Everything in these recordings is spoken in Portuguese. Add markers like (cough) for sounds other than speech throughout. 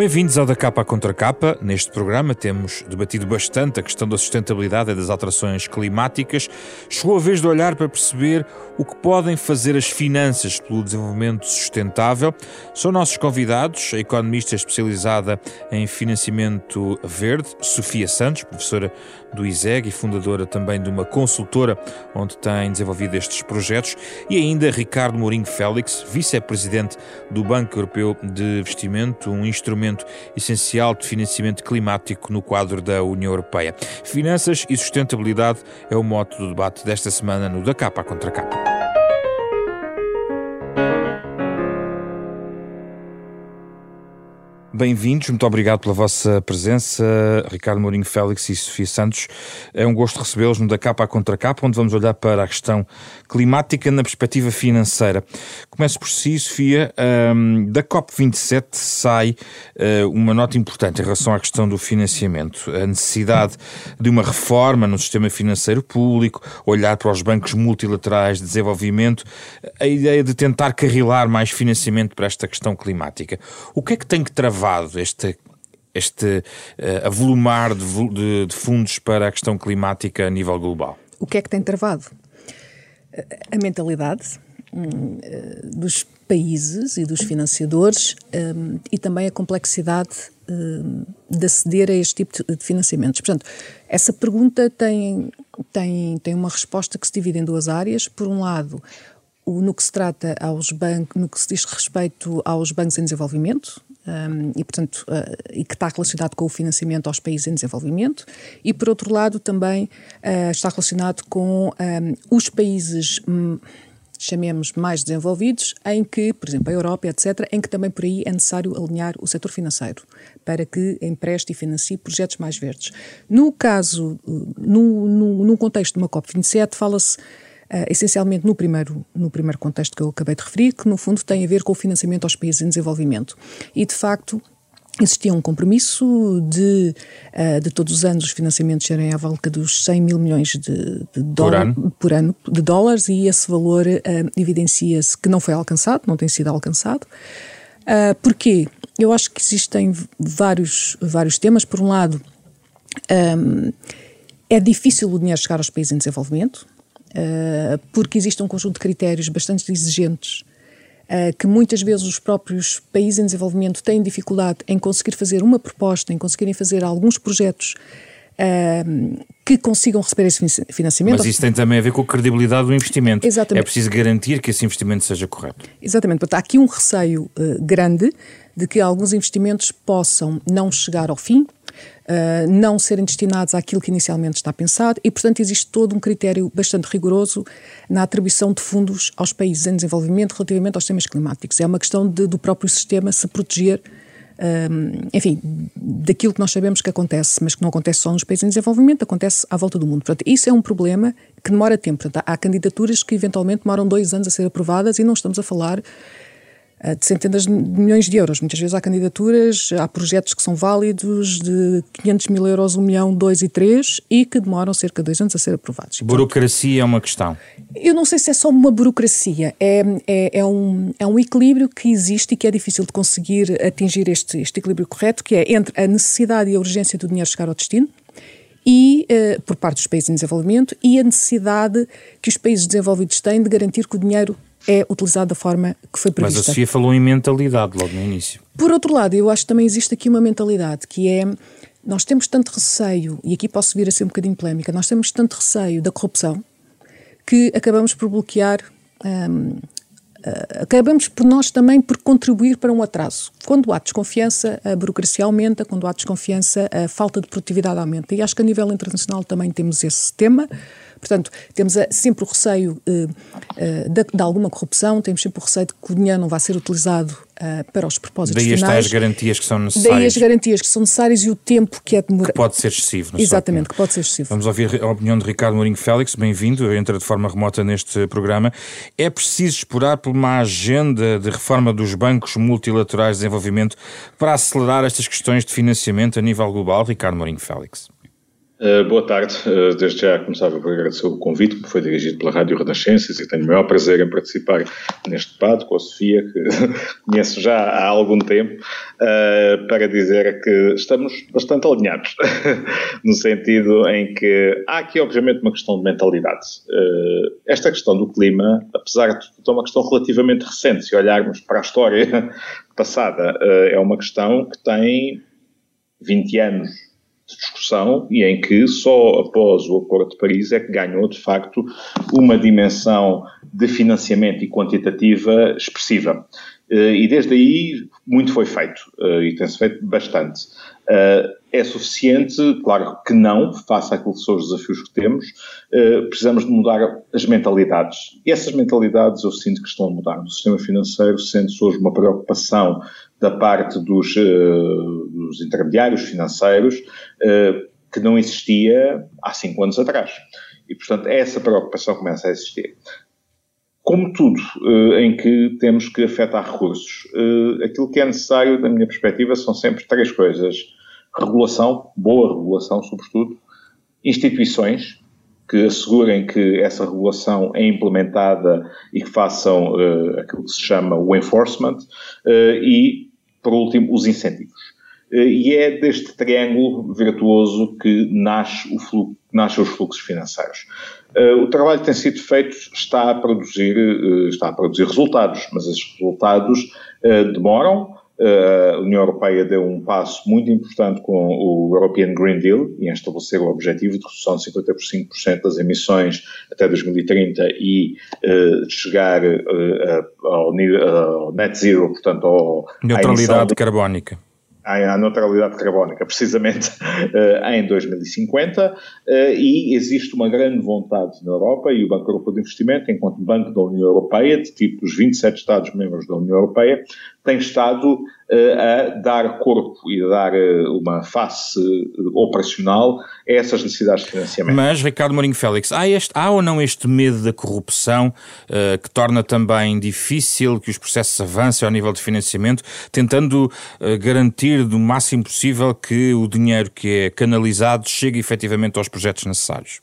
Bem-vindos ao Da Capa à Contra Capa. Neste programa temos debatido bastante a questão da sustentabilidade e das alterações climáticas. Chegou a vez de olhar para perceber o que podem fazer as finanças pelo desenvolvimento sustentável. São nossos convidados a economista especializada em financiamento verde, Sofia Santos, professora do ISEG e fundadora também de uma consultora onde tem desenvolvido estes projetos, e ainda Ricardo Mourinho Félix, vice-presidente do Banco Europeu de Investimento, um instrumento essencial de financiamento climático no quadro da União Europeia. Finanças e sustentabilidade é o mote do debate desta semana no Da Capa Contra Capa. Bem-vindos, muito obrigado pela vossa presença, Ricardo Mourinho Félix e Sofia Santos. É um gosto recebê-los no Da Capa à Contra Capa, onde vamos olhar para a questão climática na perspectiva financeira. Começo por si, Sofia. Um, da COP27 sai uh, uma nota importante em relação à questão do financiamento. A necessidade de uma reforma no sistema financeiro público, olhar para os bancos multilaterais de desenvolvimento, a ideia de tentar carrilar mais financiamento para esta questão climática. O que é que tem que travar este, este uh, avolumar de, de, de fundos para a questão climática a nível global? O que é que tem travado? A mentalidade hum, eh, dos países e dos financiadores um, e também a complexidade um, de aceder a este tipo de financiamentos. Portanto, essa pergunta tem, tem, tem uma resposta que se divide em duas áreas. Por um lado, no que se trata aos bancos, no que se diz respeito aos bancos em desenvolvimento, um, e, portanto, uh, e que está relacionado com o financiamento aos países em desenvolvimento, e, por outro lado, também uh, está relacionado com um, os países. Um, chamemos mais desenvolvidos, em que, por exemplo, a Europa, etc., em que também por aí é necessário alinhar o setor financeiro para que empreste e financie projetos mais verdes. No caso, no, no, no contexto de uma COP27, fala-se essencialmente no primeiro, no primeiro contexto que eu acabei de referir, que no fundo tem a ver com o financiamento aos países em desenvolvimento. E de facto. Existia um compromisso de, uh, de todos os anos os financiamentos serem à volta dos 100 mil milhões de, de por, ano. por ano de dólares e esse valor uh, evidencia-se que não foi alcançado, não tem sido alcançado. Uh, porquê? Eu acho que existem vários, vários temas. Por um lado, um, é difícil o dinheiro chegar aos países em desenvolvimento. Uh, porque existe um conjunto de critérios bastante exigentes uh, que muitas vezes os próprios países em desenvolvimento têm dificuldade em conseguir fazer uma proposta, em conseguirem fazer alguns projetos uh, que consigam receber esse financiamento. Mas isso tem também a ver com a credibilidade do investimento. Exatamente. É preciso garantir que esse investimento seja correto. Exatamente. Portanto, há aqui um receio grande de que alguns investimentos possam não chegar ao fim, uh, não serem destinados àquilo que inicialmente está pensado e, portanto, existe todo um critério bastante rigoroso na atribuição de fundos aos países em desenvolvimento relativamente aos temas climáticos. É uma questão de, do próprio sistema se proteger enfim, daquilo que nós sabemos que acontece, mas que não acontece só nos países em desenvolvimento, acontece à volta do mundo. Portanto, isso é um problema que demora tempo. Portanto, há candidaturas que eventualmente demoram dois anos a ser aprovadas e não estamos a falar de centenas de milhões de euros. Muitas vezes há candidaturas, há projetos que são válidos de 500 mil euros, 1 milhão, 2 e 3 e que demoram cerca de dois anos a ser aprovados. Burocracia é uma questão? Eu não sei se é só uma burocracia, é, é, é, um, é um equilíbrio que existe e que é difícil de conseguir atingir este, este equilíbrio correto, que é entre a necessidade e a urgência do dinheiro chegar ao destino, e uh, por parte dos países em desenvolvimento e a necessidade que os países desenvolvidos têm de garantir que o dinheiro é utilizado da forma que foi prevista. Mas a Sofia falou em mentalidade logo no início. Por outro lado, eu acho que também existe aqui uma mentalidade que é nós temos tanto receio, e aqui posso vir a ser um bocadinho polémica, nós temos tanto receio da corrupção que acabamos por bloquear. Um, Uh, ah, acabamos por nós também por contribuir para um atraso. Quando há desconfiança, a burocracia aumenta, quando há desconfiança, a falta de produtividade aumenta. E acho que a nível internacional também temos esse tema. Portanto, temos sempre o receio uh, uh, de, de, alguma corrupção, temos sempre o receio de que o dinheiro não vai ser utilizado uh, para os propósitos Daí finais. Daí as garantias que são necessárias. Daí as garantias que são necessárias e o tempo que é demorado. Que pode ser excessivo. Exatamente, que pode ser excessivo. Vamos ouvir a opinião de Ricardo Mourinho Félix, bem-vindo, entra de forma remota neste programa. É preciso esperar por uma agenda de reforma dos bancos multilaterais de desenvolvimento para acelerar estas questões de financiamento a nível global, Ricardo Mourinho Félix? Uh, boa tarde. Uh, desde já começava por agradecer o convite que me foi dirigido pela Rádio Renascenças e tenho o maior prazer em participar neste debate com a Sofia, que (laughs) conheço já há algum tempo, uh, para dizer que estamos bastante alinhados, (laughs) no sentido em que há aqui, obviamente, uma questão de mentalidade. esta questão do clima, apesar de ser uma questão relativamente recente, se olharmos para a história (laughs) passada, é uma questão que tem 20 anos discussão e em que só após o Acordo de Paris é que ganhou, de facto, uma dimensão de financiamento e quantitativa expressiva. Eh, e desde aí muito foi feito, eh, e tem-se feito bastante. Eh, é suficiente? Claro que não, face àquilo são os desafios que temos. Precisamos de mudar as mentalidades. E essas mentalidades eu sinto que estão a mudar. No sistema financeiro sente-se hoje uma preocupação da parte dos, uh, dos intermediários financeiros uh, que não existia há cinco anos atrás. E, portanto, essa preocupação começa a existir. Como tudo uh, em que temos que afetar recursos, aquilo que é necessário, da minha perspectiva, são sempre três coisas. Regulação, boa regulação, sobretudo, instituições, que assegurem que essa regulação é implementada e que façam uh, aquilo que se chama o enforcement e por último, os incentivos. Eh, e é deste triângulo virtuoso que nasce, o fluxo, nasce os fluxos financeiros. Eh, o trabalho que tem sido feito está a produzir, eh, está a produzir resultados, mas esses resultados demoram. A União Europeia deu um passo muito importante com o European Green Deal em estabelecer o objetivo de redução de 55% das emissões até 2030 e chegar ao, ao, net zero, portanto, ao, neutralidade carbónica à neutralidade carbónica, precisamente uh, (laughs) em 2050, uh, eh, e existe uma grande vontade na Europa, e o Banco Europeu de Investimento, enquanto Banco da União Europeia, de tipo dos 27 Estados-membros da União Europeia, tem estado uh, a dar corpo e a dar uh, uma face uh, operacional a essas necessidades de financiamento. Mas, Ricardo Mourinho Félix, há, este, há ou não este medo da corrupção que torna também difícil que os processos avancem ao nível de financiamento, tentando garantir do máximo possível que o dinheiro que é canalizado chegue efetivamente aos projetos necessários?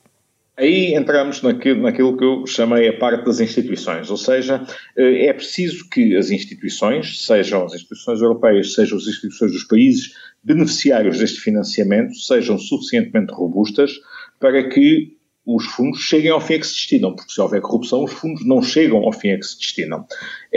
Aí entramos naquilo, naquilo, que eu chamei a parte das instituições, ou seja, eh, é preciso que as instituições, sejam as instituições europeias, sejam as instituições dos países beneficiários deste financiamento, sejam suficientemente robustas para que os fundos cheguem ao fim a que se destinam, porque se houver corrupção, os fundos não chegam ao fim a que se destinam.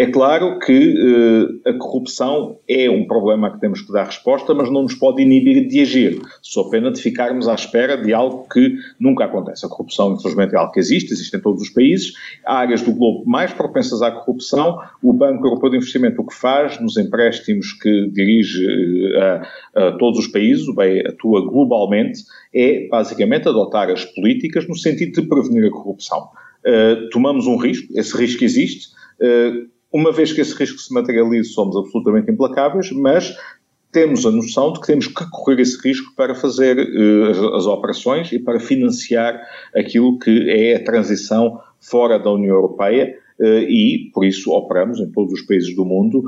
É claro que uh, a corrupção é um problema que temos que dar resposta, mas não nos pode inibir de agir, só pena de ficarmos à espera de algo que nunca acontece. A corrupção, infelizmente, é algo que existe, existe em todos os países. Há áreas do globo mais propensas à corrupção. O Banco Europeu de Investimento o que faz, nos empréstimos que dirige uh, a, a todos os países, o BEI atua globalmente, é basicamente adotar as políticas no sentido de prevenir a corrupção. Uh, tomamos um risco, esse risco existe. Uh, uma vez que esse risco se materialize, somos absolutamente implacáveis, mas temos a noção de que temos que correr esse risco para fazer uh, as, as, operações e para financiar aquilo que é a transição fora da União Europeia e, por isso, operamos em todos os países do mundo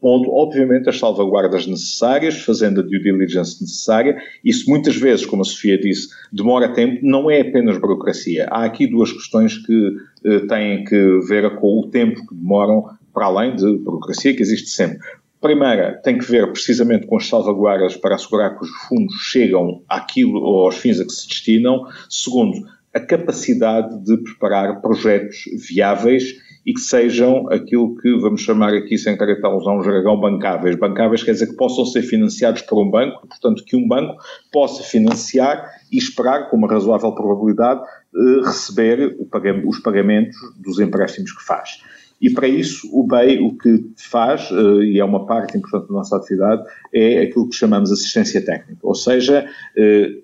pondo, obviamente, as salvaguardas necessárias, fazendo a due diligence necessária. Isso, muitas vezes, como a Sofia disse, demora tempo, não é apenas burocracia. Há aqui duas questões que eh, têm que ver com o tempo que demoram, para além de burocracia, que existe sempre. Primeira, tem que ver precisamente com as salvaguardas para assegurar que os fundos chegam àquilo ou aos fins a que se destinam. Segundo, a capacidade de preparar projetos viáveis e que sejam aquilo que vamos chamar aqui, sem querer estar a usar um jargão, bancáveis. Bancáveis quer dizer que possam ser financiados por um banco, portanto que um banco possa financiar e esperar, com uma razoável probabilidade, eh, receber os pagamentos dos empréstimos que faz. E para isso o BEI o que faz, eh, e é uma parte importante da nossa atividade, é aquilo que chamamos assistência técnica, ou seja, eh,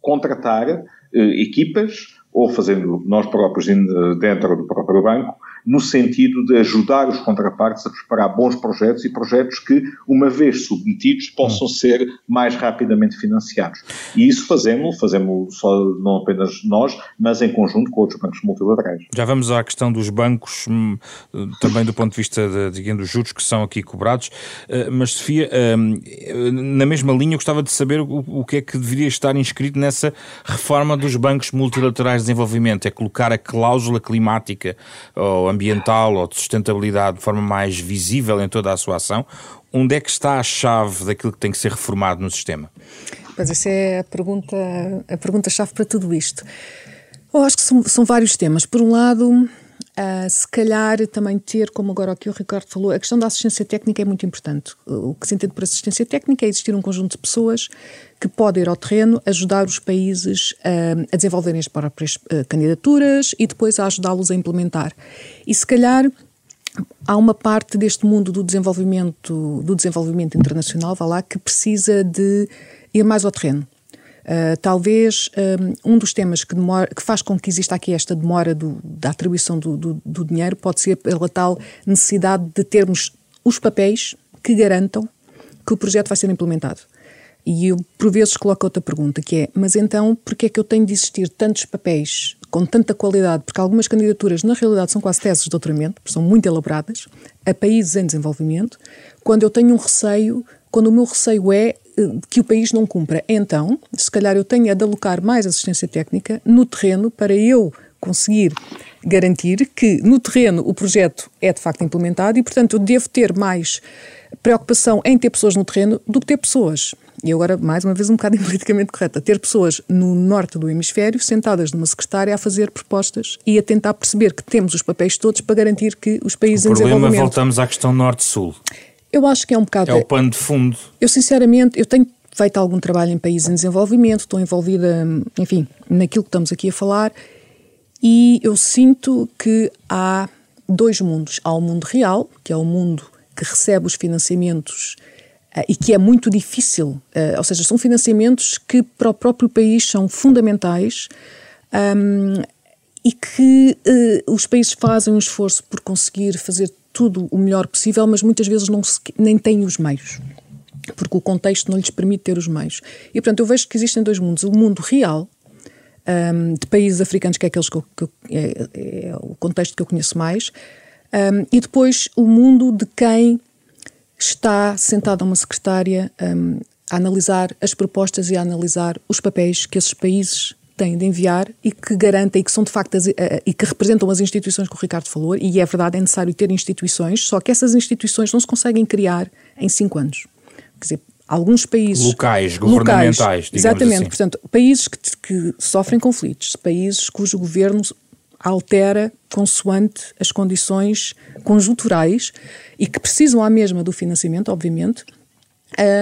contratar equipas ou fazendo nós próprios dentro do próprio banco, no sentido de ajudar os contrapartes a preparar bons projetos e projetos que, uma vez submetidos, possam hum. ser mais rapidamente financiados. E isso fazemos, fazemos só não apenas nós, mas em conjunto com outros bancos multilaterais. Já vamos à questão dos bancos, hum, também do ponto de vista de, digamos, dos juros que são aqui cobrados, eh, mas Sofia, hum, na mesma linha, eu gostava de saber o que é que deveria estar inscrito nessa reforma dos bancos multilaterais de desenvolvimento, é colocar a cláusula climática ou ambiental ou de sustentabilidade de forma mais visível em toda a sua ação, onde é que está a chave daquilo que tem que ser reformado no sistema? Pois essa é a pergunta, a pergunta-chave para tudo isto. Eu acho que são, são vários temas. Por um lado, uh, se calhar também ter, como agora aqui o Ricardo falou, a questão da assistência técnica é muito importante. O que se entende por assistência técnica é existir um conjunto de pessoas que podem ir ao terreno ajudar os países uh, a desenvolverem as próprias uh, candidaturas e depois a ajudá-los a implementar. E se calhar há uma parte deste mundo do desenvolvimento, do desenvolvimento internacional, vá lá, que precisa de ir mais ao terreno. Uh, talvez um, um dos temas que, demora, que, faz com que exista aqui esta demora do, da atribuição do, do, do, dinheiro pode ser pela tal necessidade de termos os papéis que garantam que o projeto vai ser implementado. E eu, por vezes, coloco outra pergunta, que é, mas então, porquê é que eu tenho de existir tantos papéis com tanta qualidade? Porque algumas candidaturas, na realidade, são quase teses de doutoramento, são muito elaboradas, a países em desenvolvimento, quando eu tenho um receio, quando o meu receio é eh, que o país não cumpra. Então, se calhar eu tenho de alocar mais assistência técnica no terreno para eu conseguir garantir que no terreno o projeto é de facto implementado e, portanto, eu devo ter mais preocupação em ter pessoas no terreno do que ter pessoas e agora mais uma vez um bocado (laughs) politicamente correta, ter pessoas no norte do hemisfério sentadas numa secretária a fazer propostas e a tentar perceber que temos os papéis todos para garantir que os países o em desenvolvimento... O problema, voltamos à questão norte-sul. Eu acho que é um bocado... É o pano de fundo. Eu sinceramente, eu tenho feito algum trabalho em países em desenvolvimento, estou envolvida, enfim, naquilo que estamos aqui a falar e eu sinto que há dois mundos. Há o mundo real, que é o mundo que recebe os financiamentos Uh, e que é muito difícil, uh, ou seja, são financiamentos que para o próprio país são fundamentais um, e que uh, os países fazem um esforço por conseguir fazer tudo o melhor possível, mas muitas vezes não se, nem têm os meios, porque o contexto não lhes permite ter os meios. E portanto eu vejo que existem dois mundos: o mundo real. Um, de países africanos, que é aqueles que, eu, que é, é, o contexto que eu conheço mais, um, e depois o mundo de quem está sentada uma secretária um, a analisar as propostas e a analisar os papéis que esses países têm de enviar e que garantem que são de facto as, uh, e que representam as instituições que o Ricardo falou, e é verdade, é necessário ter instituições, só que essas instituições não se conseguem criar em cinco anos. Quer dizer, alguns países locais, governamentais, locais, exatamente, assim. portanto, países que, que, sofrem conflitos, países cujo governo altera consoante as condições conjunturais e que precisam à mesma do financiamento, obviamente,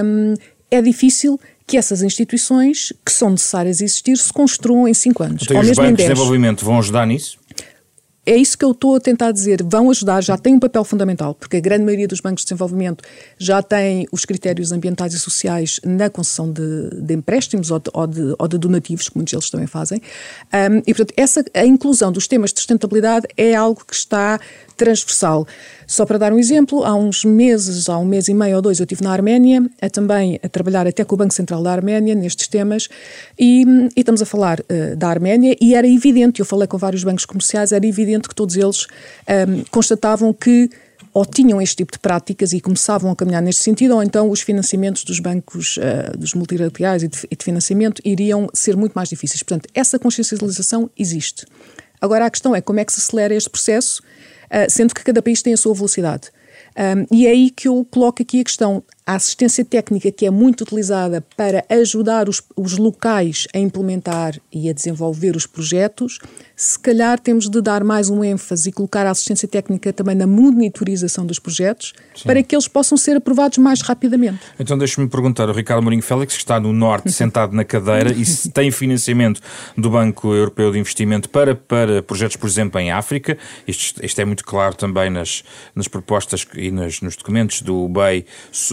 um, é difícil que essas instituições que são necessárias existir se construam em cinco anos. Então, os bancos de desenvolvimento vão ajudar nisso? é isso que eu estou a tentar dizer. Vão ajudar, já têm um papel fundamental, porque a grande maioria dos bancos de desenvolvimento já tem os critérios ambientais e sociais na concessão de, de empréstimos ou de, ou, de, ou de, donativos, que muitos deles também fazem. Um, e, portanto, essa, a inclusão dos temas de sustentabilidade é algo que está transversal. Só para dar um exemplo, há uns meses, há um mês e meio ou dois, eu estive na Arménia, a também a trabalhar até com o Banco Central da Arménia nestes temas, e, e estamos a falar uh, da Arménia, e era evidente, eu falei com vários bancos comerciais, era evidente que todos eles um, constatavam que ou tinham este tipo de práticas e começavam a caminhar neste sentido, ou então os financiamentos dos bancos, uh, dos multilaterais e de, e de financiamento iriam ser muito mais difíceis. Portanto, essa consciencialização existe. Agora, a questão é como é que se acelera este processo sendo que cada país tem a sua velocidade. Um, e é aí que eu coloco aqui a questão. A assistência técnica que é muito utilizada para ajudar os, os locais a implementar e a desenvolver os projetos, se calhar temos de dar mais um ênfase e colocar a assistência técnica também na monitorização dos projetos Sim. para que eles possam ser aprovados mais rapidamente. Então deixe-me perguntar, o Ricardo Mourinho Félix que está no Norte (laughs) sentado na cadeira e se tem financiamento do Banco Europeu de Investimento para, para projetos, por exemplo, em África, isto, isto é muito claro também nas, nas propostas e nas, nos documentos do BEI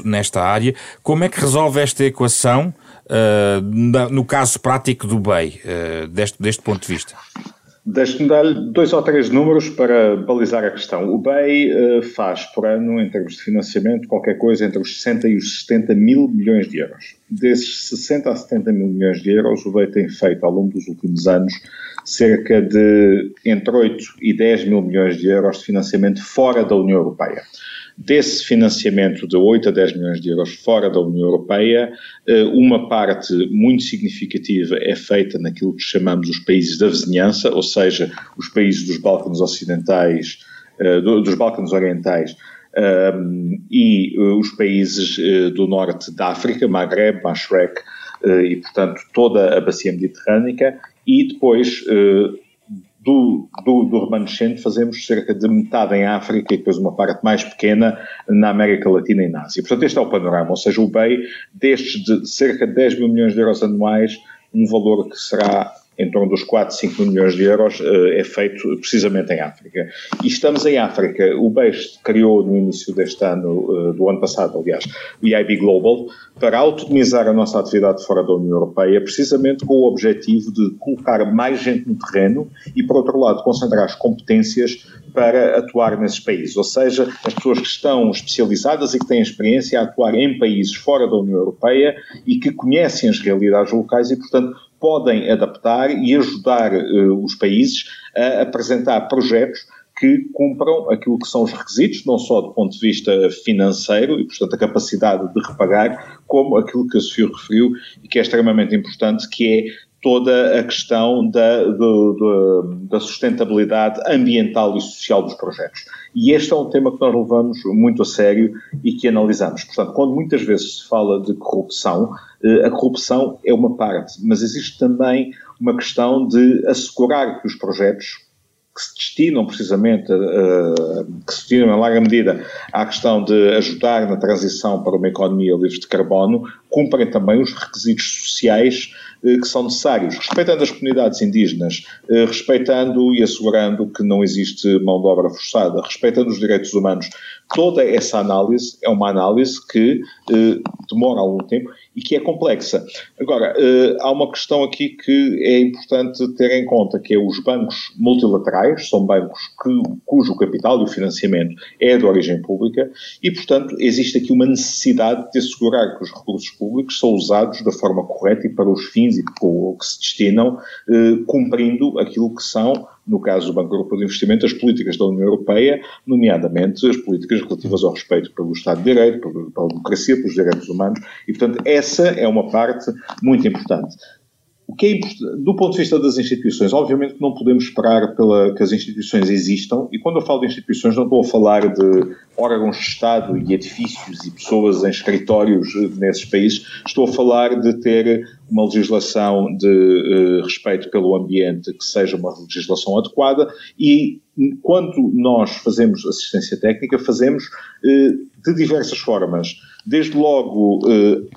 nesta área. Como é que resolve esta equação uh, no caso prático do BEI, uh, deste, deste ponto de vista? Deixe-me dar dois ou três números para balizar a questão. O BEI uh, faz por ano, em termos de financiamento, qualquer coisa entre os 60 e os 70 mil milhões de euros. Desses 60 a 70 mil milhões de euros, o BEI tem feito, ao longo dos últimos anos, cerca de entre 8 e 10 mil milhões de euros de financiamento fora da União Europeia. Desse financiamento de 8 a 10 milhões de euros fora da União Europeia, eh, uma parte muito significativa é feita naquilo que chamamos os países da vizinhança, ou seja, os países dos Balcãs Ocidentais, eh, dos Balcãs Orientais, ehm, e uh, os países do norte da África, Maghreb, Mashrek, e portanto toda a bacia mediterrânica, e depois do, do, do, remanescente fazemos cerca de metade em África e depois uma parte mais pequena na América Latina e na Ásia. Portanto, este é o panorama, ou seja, o BEI, destes de cerca de 10 mil milhões de euros anuais, um valor que será em torno dos 4, 5 mil milhões de euros, eh, é feito precisamente em África. E estamos em África. O BES criou no início deste ano, eh, do ano passado, aliás, o EIB Global, para autonomizar a nossa atividade fora da União Europeia, precisamente com o objetivo de colocar mais gente no terreno e, por outro lado, concentrar as competências para atuar nesses países. Ou seja, as pessoas que estão especializadas e que têm experiência a atuar em países fora da União Europeia e que conhecem as realidades locais e, portanto, podem adaptar e ajudar uh, os países a apresentar projetos que cumpram aquilo que são os requisitos, não só do ponto de vista financeiro e, portanto, a capacidade de repagar, como aquilo que a Sofia referiu e que é extremamente importante, que é toda a questão da, da sustentabilidade ambiental e social dos projetos. E este é um tema que nós levamos muito a sério e que analisamos. Portanto, quando muitas vezes se fala de corrupção, eh, a corrupção é uma parte, mas existe também uma questão de assegurar que os projetos que se destinam precisamente, uh, que se destinam em larga medida à questão de ajudar na transição para uma economia livre de carbono, cumprem também os requisitos sociais que são necessários, respeitando as comunidades indígenas, uh, respeitando e assegurando que não existe mão de obra forçada, respeitando os direitos humanos. Toda essa análise é uma análise que demora algum tempo e que é complexa. Agora, uh, há uma questão aqui que é importante ter em conta, que é os bancos multilaterais, são bancos que, cujo capital e o financiamento é de origem pública e, portanto, existe aqui uma necessidade de assegurar que os recursos públicos são usados da forma correta e para os fins e que, que se destinam, uh, cumprindo aquilo que são no caso do Banco Europeu de Investimento, as políticas da União Europeia, nomeadamente as políticas relativas ao respeito pelo Estado de Direito, pela democracia, pelos direitos humanos, e, portanto, essa é uma parte muito importante. O que é do ponto de vista das instituições, obviamente que não podemos esperar pela, que as instituições existam, e quando eu falo de instituições não estou a falar de órgãos de Estado e edifícios e pessoas em escritórios nesses países, estou a falar de ter uma legislação de uh, respeito pelo ambiente que seja uma legislação adequada e quando nós fazemos assistência técnica, fazemos uh, de diversas formas. Desde logo uh,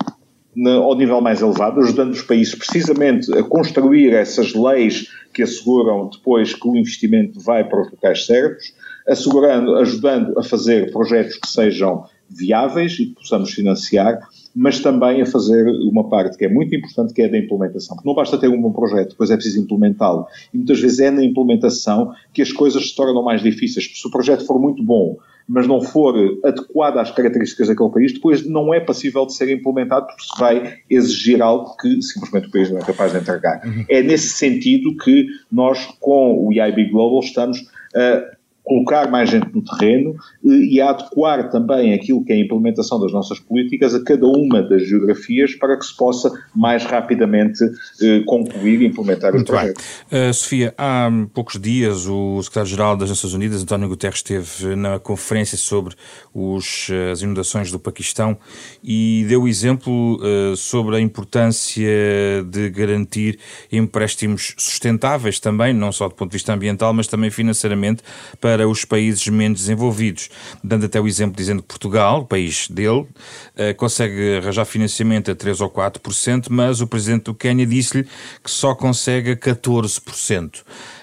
ao nível mais elevado, ajudando os países precisamente a construir essas leis que asseguram depois que o investimento vai para os locais certos, assegurando, ajudando a fazer projetos que sejam viáveis e que possamos financiar, mas também a fazer uma parte que é muito importante, que é da implementação. Porque não basta ter um bom projeto, depois é preciso implementá-lo. E muitas vezes é na implementação que as coisas se tornam mais difíceis. Se o projeto for muito bom, mas não for adequada às características daquele país, depois não é passível de ser implementado porque se vai exigir algo que simplesmente o país não é capaz de entregar. Uhum. É nesse sentido que nós, com o EIB Global, estamos a colocar mais gente no terreno eh, e a adequar também aquilo que é a implementação das nossas políticas a cada uma das geografias para que se possa mais rapidamente eh, concluir e implementar Muito os projetos. Uh, Sofia, há poucos dias o secretário-geral das Nações Unidas, António Guterres, esteve na conferência sobre os, as inundações do Paquistão e deu exemplo uh, sobre a importância de garantir empréstimos sustentáveis também, não só do ponto de vista ambiental, mas também financeiramente, para para os países menos desenvolvidos, dando até o exemplo dizendo que Portugal, o país dele, eh, consegue arranjar financiamento a 3 ou 4%, mas o presidente do Quênia disse-lhe que só consegue a 14%.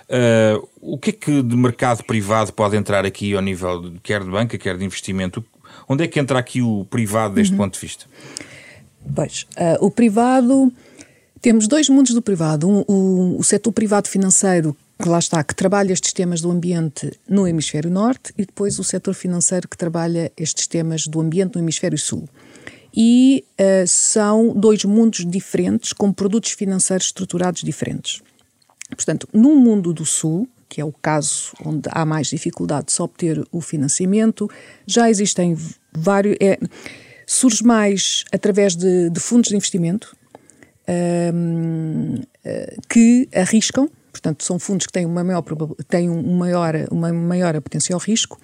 Uh, o que é que de mercado privado pode entrar aqui ao nível de, quer de banca, quer de investimento? Onde é que entra aqui o privado deste uhum. ponto de vista? Pois, uh, o privado, temos dois mundos do privado. Um, o, o setor privado financeiro que lá está, que trabalha estes temas do ambiente no hemisfério norte e depois o setor financeiro que trabalha estes temas do ambiente no hemisfério sul. E uh, são dois mundos diferentes, com produtos financeiros estruturados diferentes. Portanto, no mundo do sul, que é o caso onde há mais dificuldade de se obter o financiamento, já existem vários. É, surge mais através de, de fundos de investimento um, uh, eh, que arriscam Portanto, são fundos que têm uma maior, têm um maior, uma maior potencial risco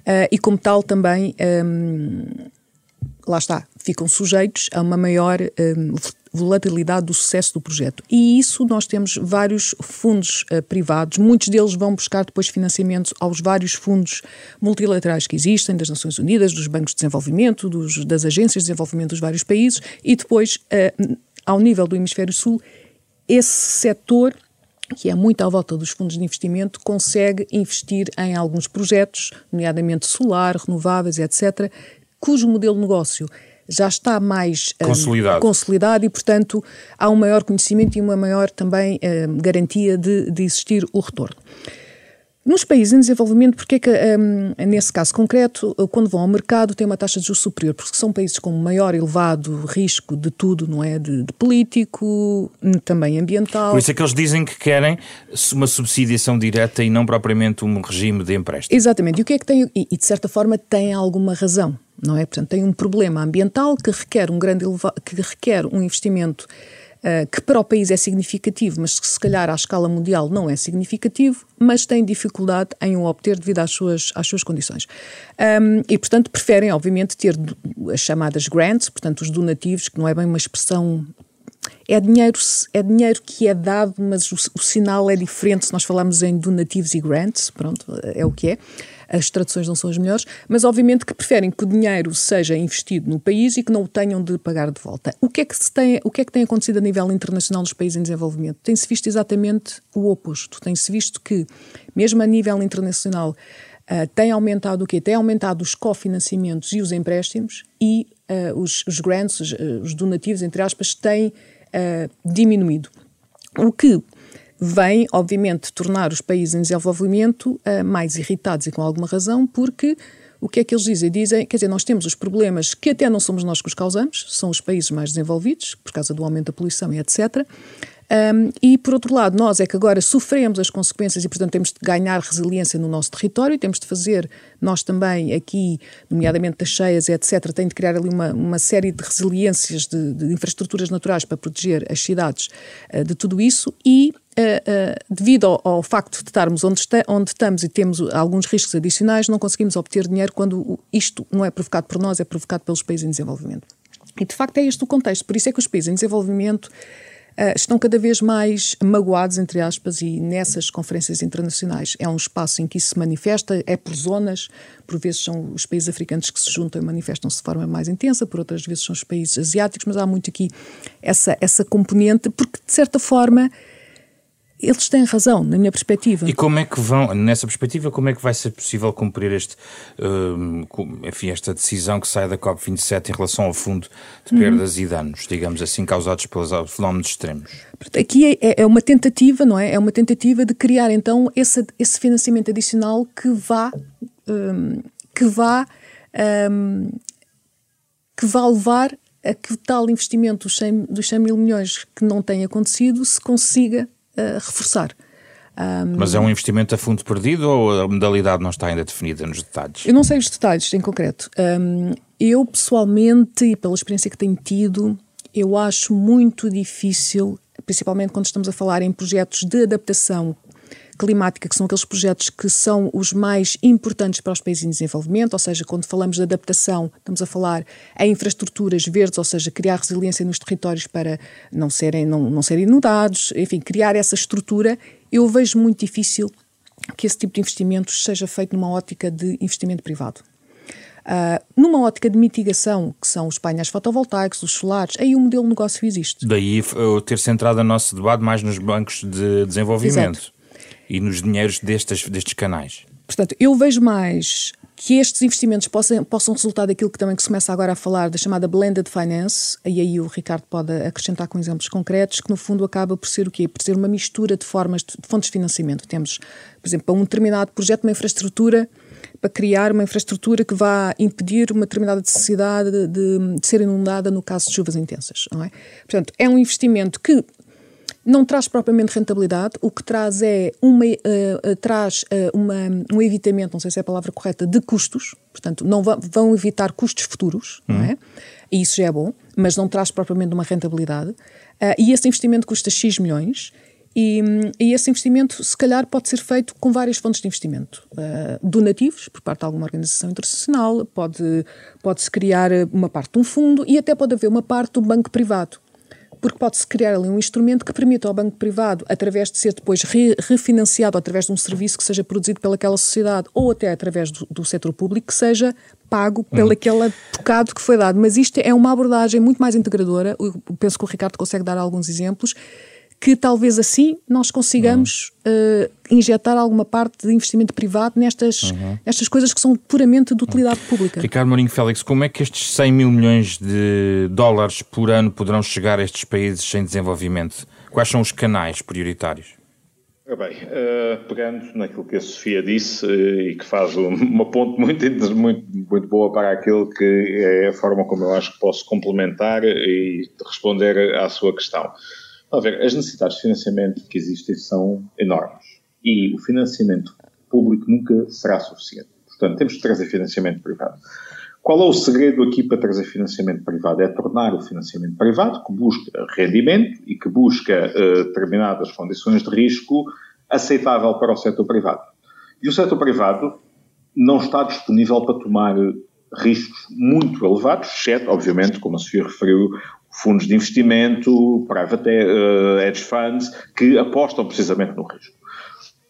uh, e, como tal, também, um, lá está, ficam sujeitos a uma maior um, volatilidade do sucesso do projeto. E isso nós temos vários fundos uh, privados, muitos deles vão buscar depois financiamento aos vários fundos multilaterais que existem, das Nações Unidas, dos bancos de desenvolvimento, dos, das agências de desenvolvimento dos vários países, e depois, uh, ao nível do Hemisfério Sul, esse setor que é muito à volta dos fundos de investimento, consegue investir em alguns projetos, nomeadamente solar, renováveis, etc., cujo modelo de negócio já está mais consolidado, um, consolidado e, portanto, há um maior conhecimento e uma maior também um, garantia de, de existir o retorno. Nos países em desenvolvimento, porque é que, um, nesse caso concreto, quando vão ao mercado, têm uma taxa de juros superior? Porque são países com maior elevado risco de tudo, não é? De, de, político, também ambiental. Por isso é que eles dizem que querem uma subsidiação direta e não propriamente um regime de empréstimo. Exatamente. E o que é que tem? E, de certa forma tem alguma razão, não é? Portanto, tem um problema ambiental que requer um grande eleva... que requer um investimento que para o país é significativo, mas que se calhar à escala mundial não é significativo, mas tem dificuldade em o obter devido às suas, às suas condições. Um, e, portanto, preferem, obviamente, ter as chamadas grants, portanto, os donativos, que não é bem uma expressão é dinheiro, é dinheiro que é dado, mas o, o, sinal é diferente se nós falamos em donativos e grants, pronto, é o que é as traduções não são as melhores, mas obviamente que preferem que o dinheiro seja investido no país e que não o tenham de pagar de volta. O que é que, se tem, o que, é que tem acontecido a nível internacional nos países em desenvolvimento? Tem-se visto exatamente o oposto. Tem-se visto que, mesmo a nível internacional, uh, tem aumentado o quê? Tem aumentado os cofinanciamentos e os empréstimos e uh, os, os grants, os, os, donativos, entre aspas, têm uh, diminuído. O que vem, obviamente, tornar os países em desenvolvimento uh, mais irritados e com alguma razão, porque o que é que eles dizem? Dizem, quer dizer, nós temos os problemas que até não somos nós que os causamos, são os países mais desenvolvidos, por causa do aumento da poluição e etc. Um, e, por outro lado, nós é que agora sofremos as consequências e, portanto, temos de ganhar resiliência no nosso território, temos de fazer, nós também aqui, nomeadamente das cheias, etc., tem de criar ali uma, uma série de resiliências de, de infraestruturas naturais para proteger as cidades uh, de tudo isso e Uh, uh, devido ao, ao, facto de estarmos onde, está, onde, estamos e temos alguns riscos adicionais, não conseguimos obter dinheiro quando isto não é provocado por nós, é provocado pelos países em desenvolvimento. E de facto é este o contexto. Por isso é que os países em desenvolvimento uh, estão cada vez mais magoados, entre aspas, e nessas conferências internacionais. É um espaço em que isso se manifesta, é por zonas, por vezes são os países africanos que se juntam e manifestam-se de forma mais intensa, por outras vezes são os países asiáticos, mas há muito aqui essa, essa componente, porque de certa forma eles têm razão, na minha perspectiva. E como é que vão, nessa perspectiva, como é que vai ser possível cumprir este, uh, enfim, esta decisão que sai da COP27 em relação ao fundo de uhum. perdas uhum. e danos, digamos assim, causados pelos fenómenos extremos? Aqui é, é, uma tentativa, não é? É uma tentativa de criar então esse, esse financiamento adicional que vá, um, que vá, um, que vá levar a que o tal investimento dos 100, dos 100 mil milhões que não tem acontecido se consiga reforçar. Um, Mas é um investimento a fundo perdido ou a modalidade não está ainda definida nos detalhes? Eu não sei os detalhes em concreto. Um, eu, pessoalmente, e pela experiência que tenho tido, eu acho muito difícil, principalmente quando estamos a falar em projetos de adaptação climática, que são aqueles projetos que são os mais importantes para os países em desenvolvimento, ou seja, quando falamos de adaptação, estamos a falar em infraestruturas verdes, ou seja, criar resiliência nos territórios para não serem, não, não serem inundados, enfim, criar essa estrutura, eu vejo muito difícil que esse tipo de investimentos seja feito numa ótica de investimento privado. Uh, numa ótica de mitigação, que são os painéis fotovoltaicos, os solares, aí o modelo de negócio existe. Daí ter centrado o nosso debate mais nos bancos de desenvolvimento. Exato e nos dinheiros destes, destes canais? Portanto, eu vejo mais que estes investimentos possam, possam resultar daquilo que também que se começa agora a falar, da chamada blended finance, e aí o Ricardo pode acrescentar com exemplos concretos, que no fundo acaba por ser o quê? Por ser uma mistura de formas, de fontes de financiamento. Temos, por exemplo, para um determinado projeto, uma infraestrutura, para criar uma infraestrutura que vá impedir uma determinada necessidade de, de, ser inundada no caso de chuvas intensas, é? Portanto, é um investimento que não traz propriamente rentabilidade, o que traz é uma, uh, uh, traz, uh, uma, um evitamento, não sei se é a palavra correta, de custos, portanto, não vão evitar custos futuros, uhum. não é? E isso já é bom, mas não traz propriamente uma rentabilidade. e esse investimento custa X milhões. E, e, esse investimento, se calhar, pode ser feito com várias fontes de investimento. Uh, donativos, por parte de alguma organização internacional, pode-se pode criar uma parte de um fundo e até pode haver uma parte do banco privado porque pode-se criar ali um instrumento que permita ao banco privado, através de ser depois re, refinanciado através de um serviço que seja produzido pelaquela sociedade ou até através do, do setor público, que seja pago pelo aquele tocado que foi dado. Mas isto é uma abordagem muito mais integradora. Eu penso que o Ricardo consegue dar alguns exemplos que talvez assim nós consigamos uhum. uh, injetar alguma parte de investimento privado nestas, uhum. nestas coisas que são puramente de utilidade pública. Ricardo Mourinho Félix, como é que estes 100 mil milhões de dólares por ano poderão chegar a estes países sem desenvolvimento? Quais são os canais prioritários? Bem, uh, pegando naquilo que a Sofia disse uh, e que faz (laughs) uma ponte muito, muito, muito boa para aquilo que é a forma como eu acho que posso complementar e responder à sua questão. Ver, as necessidades de financiamento que existem são enormes e o financiamento público nunca será suficiente. Portanto, temos de trazer financiamento privado. Qual é o segredo aqui para trazer financiamento privado? É tornar o financiamento privado, que busca rendimento e que busca uh, determinadas condições de risco, aceitável para o setor privado. E o setor privado não está disponível para tomar riscos muito elevados, exceto, obviamente, como a Sofia referiu, fundos de investimento, private uh, hedge funds, que apostam precisamente no risco.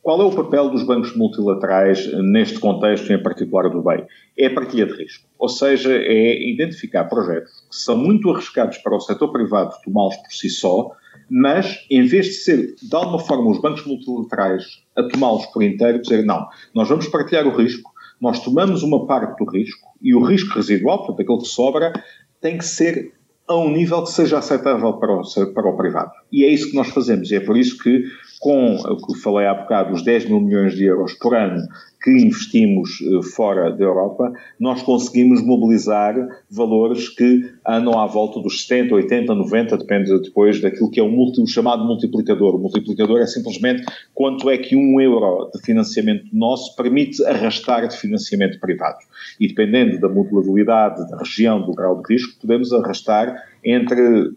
Qual é o papel dos bancos multilaterais neste contexto, em particular do BEI? É a partilha de risco. Ou seja, é identificar projetos que são muito arriscados para o setor privado tomá-los por si só, mas em vez de ser, de alguma forma, os bancos multilaterais a tomá-los por inteiro, dizer não, nós vamos partilhar o risco, nós tomamos uma parte do risco e o risco residual, portanto, aquele que sobra, tem que ser a um nível que seja aceitável para o, para o privado. E é isso que nós fazemos. E é por isso que, com o que falei há bocado, os 10 mil milhões de euros por ano que investimos eh, fora da Europa, nós conseguimos mobilizar valores que andam à volta dos 70, 80, 90, depende depois daquilo que é o, multi, o chamado multiplicador. O multiplicador é simplesmente quanto é que um euro de financiamento nosso permite arrastar de financiamento privado. E dependendo da modulabilidade, da região, do grau de risco, podemos arrastar entre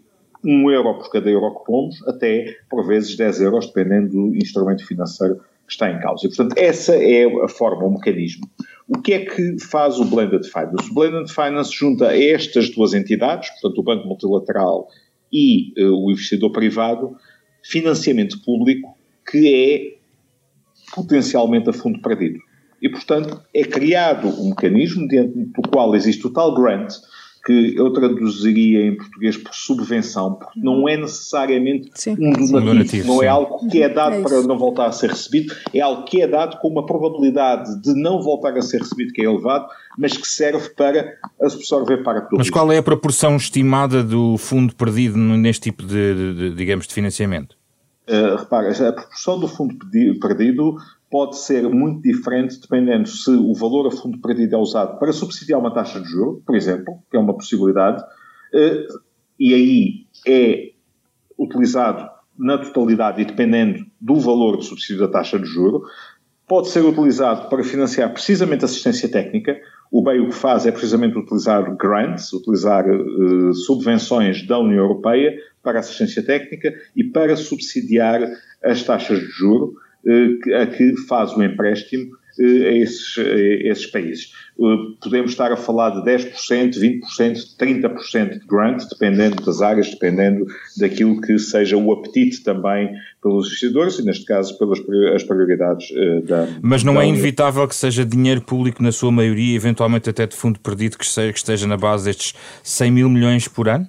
um euro por cada euro que pomos, até, por vezes, 10 euros, dependendo do instrumento financeiro que está em causa. E, portanto, essa é a forma, o mecanismo. O que é que faz o Blended Finance? O Blended Finance junta estas duas entidades, portanto, o Banco Multilateral e uh, o investidor privado, financiamento público que é potencialmente a fundo perdido. E, portanto, é criado um mecanismo dentro do qual existe o tal grant, que eu traduziria em português por subvenção, porque não é necessariamente sim. um donativo, donativo não é sim. é algo que é dado é para não voltar a ser recebido, é algo que é dado com uma probabilidade de não voltar a ser recebido que é elevado, mas que serve para absorver parte do Mas qual é a proporção estimada do fundo perdido neste tipo de, de, de digamos, de financiamento? Uh, repara, a proporção do fundo perdido pode ser muito diferente dependendo se o valor a fundo perdido é usado para subsidiar uma taxa de juro, por exemplo, que é uma possibilidade, eh, e aí é utilizado na totalidade e dependendo do valor de subsídio da taxa de juro, pode ser utilizado para financiar precisamente assistência técnica. O BEI o que faz é precisamente utilizar grants, utilizar uh, subvenções da União Europeia para assistência técnica e para subsidiar as taxas de juro a que faz o empréstimo eh, a esses, a esses países. Eh, podemos estar a falar de 10%, 20%, 30% de grant, dependendo das áreas, dependendo daquilo que seja o apetite também pelos investidores e, neste caso, pelas as prioridades da. Mas não da é inevitável que seja dinheiro público, na sua maioria, eventualmente até de fundo perdido, que esteja na base destes 100 mil milhões por ano?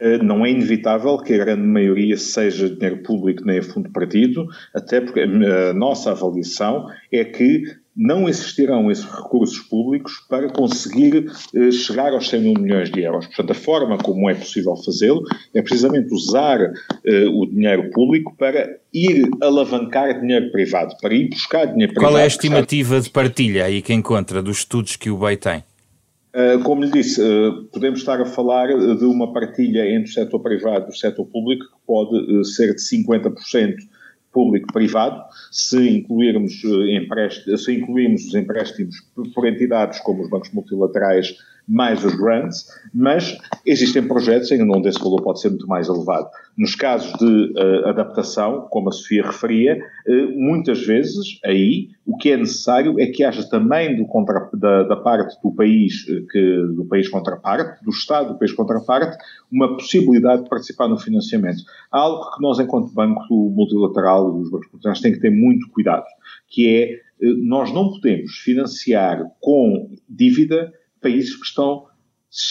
Eh, não é inevitável que a grande maioria seja dinheiro público nem a fundo partido, até porque a nossa avaliação é que não existirão esses recursos públicos para conseguir eh, chegar aos 100 mil milhões de euros. Portanto, a forma como é possível fazê-lo é precisamente usar eh, o dinheiro público para ir alavancar dinheiro privado, para ir buscar dinheiro privado. Qual é a estimativa de partilha aí que encontra dos estudos que o BEI tem? Uh, como lhe disse, uh, podemos estar a falar de uma partilha entre o setor privado e o setor público que pode uh, ser de 50% público-privado, se incluirmos, eh, se incluirmos os empréstimos por entidades como os bancos multilaterais mais os grants, mas existem projetos em onde esse valor pode ser muito mais elevado. Nos casos de uh, adaptação, como a Sofia referia, uh, muitas vezes aí o que é necessário é que haja também do contra, da, da, parte do país, que, do país contraparte, do Estado do país contraparte, uma possibilidade de participar no financiamento. Algo que nós, enquanto banco multilateral e os bancos multilaterais, têm que ter muito cuidado, que é nós não podemos financiar com dívida países que estão,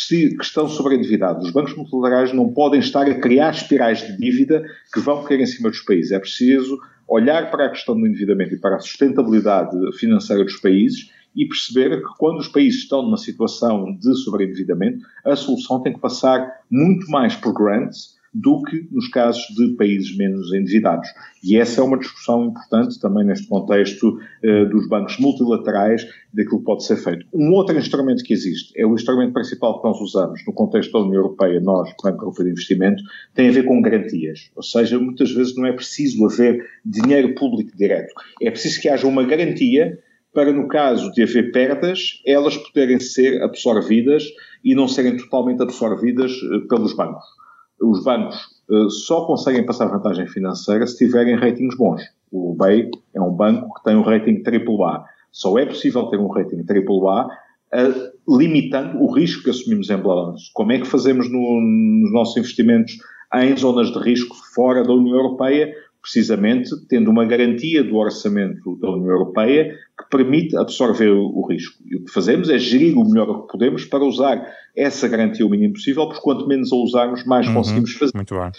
que estão sobreendividados. Os bancos multilaterais não podem estar a criar espirais de dívida que vão cair em cima dos países. É preciso olhar para a questão do endividamento e para a sustentabilidade financeira dos países e perceber que quando os países estão numa situação de sobreendividamento, a solução tem que passar muito mais por grants do que nos casos de países menos endividados. E essa é uma discussão importante também neste contexto eh, dos bancos multilaterais, daquilo que pode ser feito. Um outro instrumento que existe, é o instrumento principal que nós usamos no contexto da União Europeia, nós, Banco Europeu de Investimento, tem a ver com garantias. Ou seja, muitas vezes não é preciso haver dinheiro público direto. É preciso que haja uma garantia para, no caso de haver perdas, elas poderem ser absorvidas e não serem totalmente absorvidas eh, pelos bancos os bancos uh, só conseguem passar vantagem financeira se tiverem ratings bons. O BEI é um banco que tem um rating AAA. Só é possível ter um rating AAA uh, limitando o risco que assumimos em balanço. Como é que fazemos no, nos nossos investimentos em zonas de risco fora da União Europeia? Precisamente tendo uma garantia do orçamento da União Europeia que permite absorver o, risco. E o que fazemos é gerir o melhor que podemos para usar essa garantia o mínimo possível, porque quanto menos a usarmos, mais uhum, conseguimos fazer. Muito bem.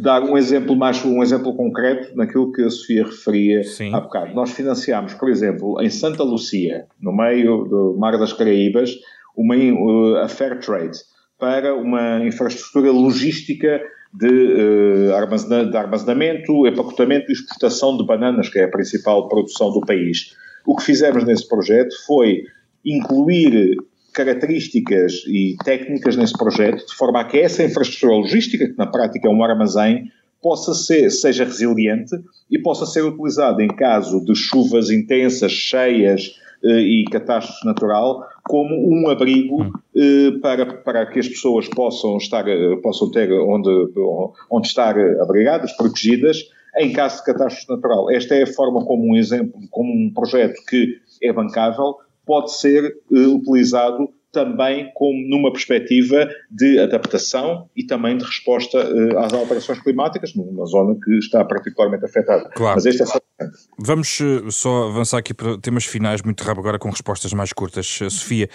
Dar um exemplo mais um exemplo concreto naquilo que a Sofia referia Sim. há bocado. Nós financiámos, por exemplo, em Santa Lucia, no meio do Mar das Caraíbas, uma, uh, a Fair Trade para uma infraestrutura logística de, uh, de armazenamento, empacotamento e exportação de bananas, que é a principal produção do país. O que fizemos nesse projeto foi incluir características e técnicas nesse projeto, de forma a que essa infraestrutura logística, que na prática é um armazém, possa ser, seja resiliente e possa ser utilizada em caso de chuvas intensas, cheias e catástrofe natural, como um abrigo hum. eh, para, para que as pessoas possam estar, eh, possam ter onde, onde estar abrigadas, protegidas, em caso de catástrofe natural. Esta é a forma como um exemplo, como um projeto que é bancável, pode ser utilizado também como numa perspectiva de adaptação e também de resposta uh, às alterações climáticas, numa zona que está particularmente afetada. Claro. Mas este é só Vamos eh, só avançar aqui para temas finais muito rápido agora com respostas mais curtas. Eh, Sofia,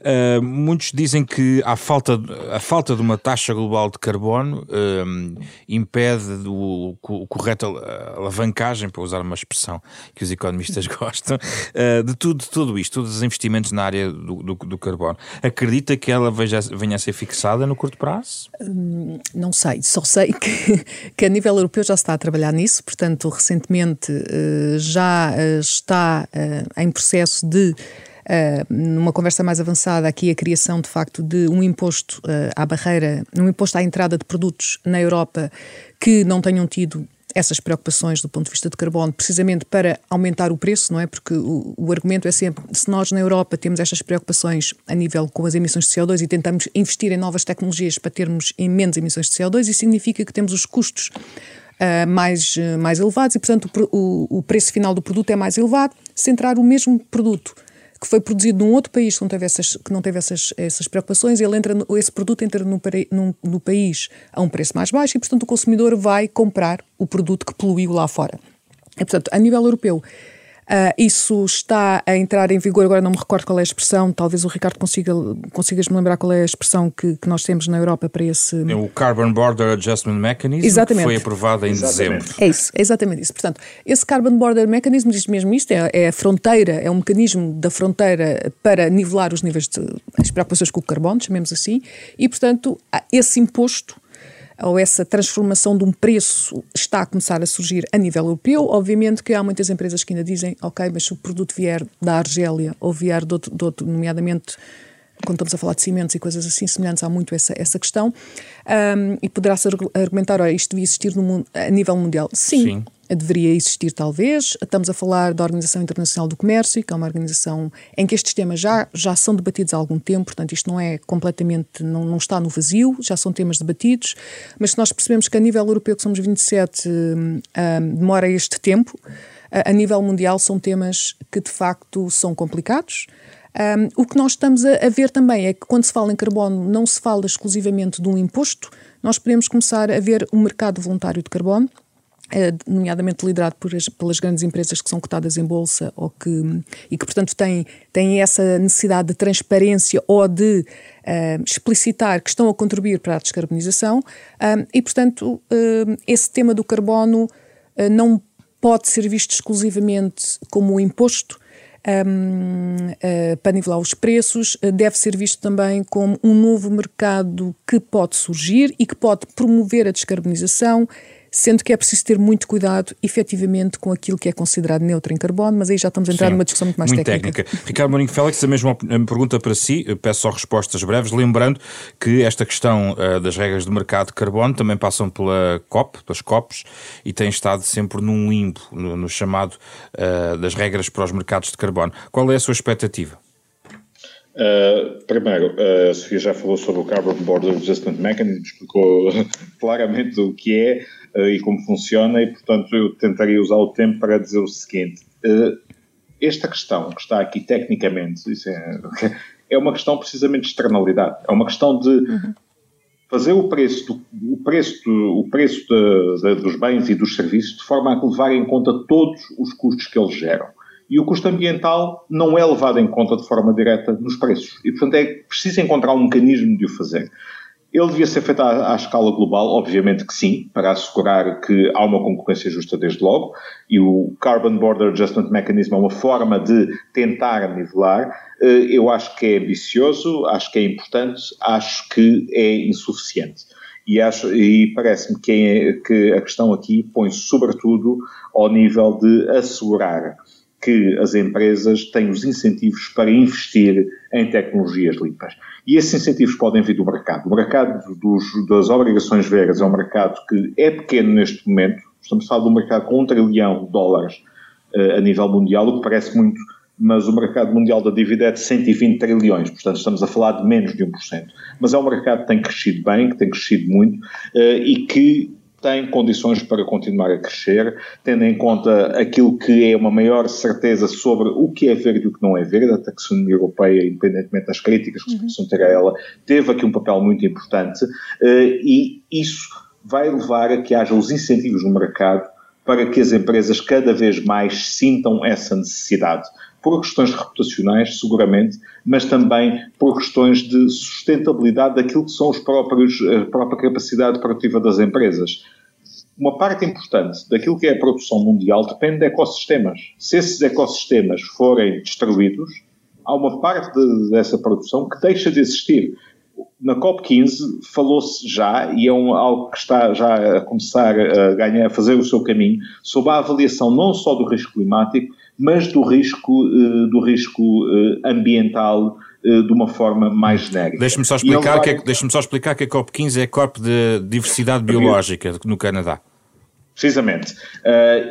uh, muitos dizem que a falta, a falta de uma taxa global de carbono uh, impede o, o correto alavancagem, para usar uma expressão que os economistas (laughs) gostam, uh, de tudo, de tudo isto, todos os investimentos na área do, do, do carbono. Acredita que ela veja, venha a ser fixada no curto prazo? Hum, não sei, só sei (laughs) que, que a nível europeu já se está a trabalhar nisso, portanto, recentemente eh, já eh, está eh, em processo de numa conversa mais avançada aqui a criação de facto de um imposto à barreira, um imposto à entrada de produtos na Europa que não tenham tido essas preocupações do ponto de vista de carbono, precisamente para aumentar o preço, não é? Porque o, o, argumento é sempre: se nós na Europa temos estas preocupações a nível com as emissões de CO2 e tentamos investir em novas tecnologias para termos em menos emissões de CO2, isso significa que temos os custos uh, mais, uh, mais elevados e, portanto, o, o, preço final do produto é mais elevado. Se entrar o mesmo produto que foi produzido num outro país que não teve essas, que não teve essas, essas preocupações, ele entra esse produto entra no, no, no país a um preço mais baixo e, portanto, o consumidor vai comprar o produto que poluiu lá fora. E, portanto, a nível europeu, Uh, isso está a entrar em vigor, agora não me recordo qual é a expressão, talvez o Ricardo consiga, consigas me lembrar qual é a expressão que, que nós temos na Europa para esse. É o Carbon Border Adjustment Mechanism, exatamente. que foi aprovado em exatamente. dezembro. É isso, é exatamente isso. Portanto, esse Carbon Border Mechanism diz mesmo isto: é, é a fronteira, é um mecanismo da fronteira para nivelar os níveis de as preocupações com o carbono, chamemos assim, e portanto, esse imposto ou essa transformação de um preço está a começar a surgir a nível europeu. Obviamente que há muitas empresas que ainda dizem, ok, mas se o produto vier da Argélia ou vier de outro, de outro nomeadamente quando estamos a falar de cimentos e coisas assim semelhantes, há muito essa, essa questão. Um, e poderá-se argumentar, olha, isto devia existir mundo, a nível mundial. Sim, Sim, deveria existir talvez. Estamos a falar da Organização Internacional do Comércio, que é uma organização em que estes temas já, já são debatidos há algum tempo, portanto isto não é completamente, não, não está no vazio, já são temas debatidos, mas se nós percebemos que a nível europeu, que somos 27, um, demora este tempo, a, a nível mundial são temas que de facto são complicados, um, o que nós estamos a, a, ver também é que quando se fala em carbono não se fala exclusivamente de um imposto, nós podemos começar a ver um mercado voluntário de carbono, nomeadamente liderado por as, pelas grandes empresas que são cotadas em bolsa ou que, e que, portanto, têm, têm essa necessidade de transparência ou de uh, explicitar que estão a contribuir para a descarbonização uh, e, portanto, uh, esse tema do carbono não pode ser visto exclusivamente como um imposto, um, para nivelar os preços, deve ser visto também como um novo mercado que pode surgir e que pode promover a descarbonização sendo que é preciso ter muito cuidado, efetivamente, com aquilo que é considerado neutro em carbono, mas aí já estamos a entrar Sim, numa discussão muito mais muito técnica. técnica. Ricardo Mourinho Félix, a mesma pergunta para si, peço só respostas breves, lembrando que esta questão uh, das regras do mercado de carbono também passam pela COP, pelas COPs, e tem estado sempre num limbo, no, no chamado uh, das regras para os mercados de carbono. Qual é a sua expectativa? Uh, primeiro, a Sofia já falou sobre o Carbon Border Adjustment Mechanism, explicou (laughs) claramente o que é, uh, e como funciona, e portanto eu tentaria usar o tempo para dizer o seguinte: uh, esta questão que está aqui tecnicamente, é, (laughs) é, uma questão precisamente de externalidade, é uma questão de uhum. fazer o preço, do, o preço, do, o preço de, de, dos bens e dos serviços de forma a levar em conta todos os custos que eles geram. E o custo ambiental não é levado em conta de forma direta nos preços. E, portanto, é preciso encontrar um mecanismo de o fazer. Ele devia ser feito à, à, escala global, obviamente que sim, para assegurar que há uma concorrência justa desde logo, e o Carbon Border Adjustment Mechanism é uma forma de tentar nivelar. Eh, eu acho que é ambicioso, acho que é importante, acho que é insuficiente. E, e parece-me que, é, que a questão aqui põe-se sobretudo ao nível de assegurar que as empresas têm os incentivos para investir em tecnologias limpas. E esses incentivos podem vir do mercado. O mercado dos, das obrigações verdes é um mercado que é pequeno neste momento. Estamos a falar de um mercado com um trilhão de dólares uh, a nível mundial, o que parece muito, mas o mercado mundial da dívida é de 120 trilhões, portanto estamos a falar de menos de 1%. Mas é um mercado que tem crescido bem, que tem crescido muito uh, e que tem condições para continuar a crescer, tendo em conta aquilo que é uma maior certeza sobre o que é verde e o que não é verde. A taxonomia europeia, independentemente das críticas que se possam ter a ela, teve aqui um papel muito importante eh, e isso vai levar a que haja os incentivos no mercado para que as empresas cada vez mais sintam essa necessidade. Por questões reputacionais, seguramente, mas também por questões de sustentabilidade daquilo que são os próprios, a própria capacidade produtiva das empresas. Uma parte importante daquilo que é a produção mundial depende de ecossistemas. Se esses ecossistemas forem destruídos, há uma parte de, dessa produção que deixa de existir na COP15 falou-se já, e é um, algo que está já a começar a ganhar, a fazer o seu caminho, sobre a avaliação não só do risco climático, mas do risco, uh, do risco uh, ambiental uh, de uma forma mais genérica. Deixe-me só explicar vai... que é, deixe só explicar que a COP15 é a COP de diversidade biológica no Canadá. Precisamente.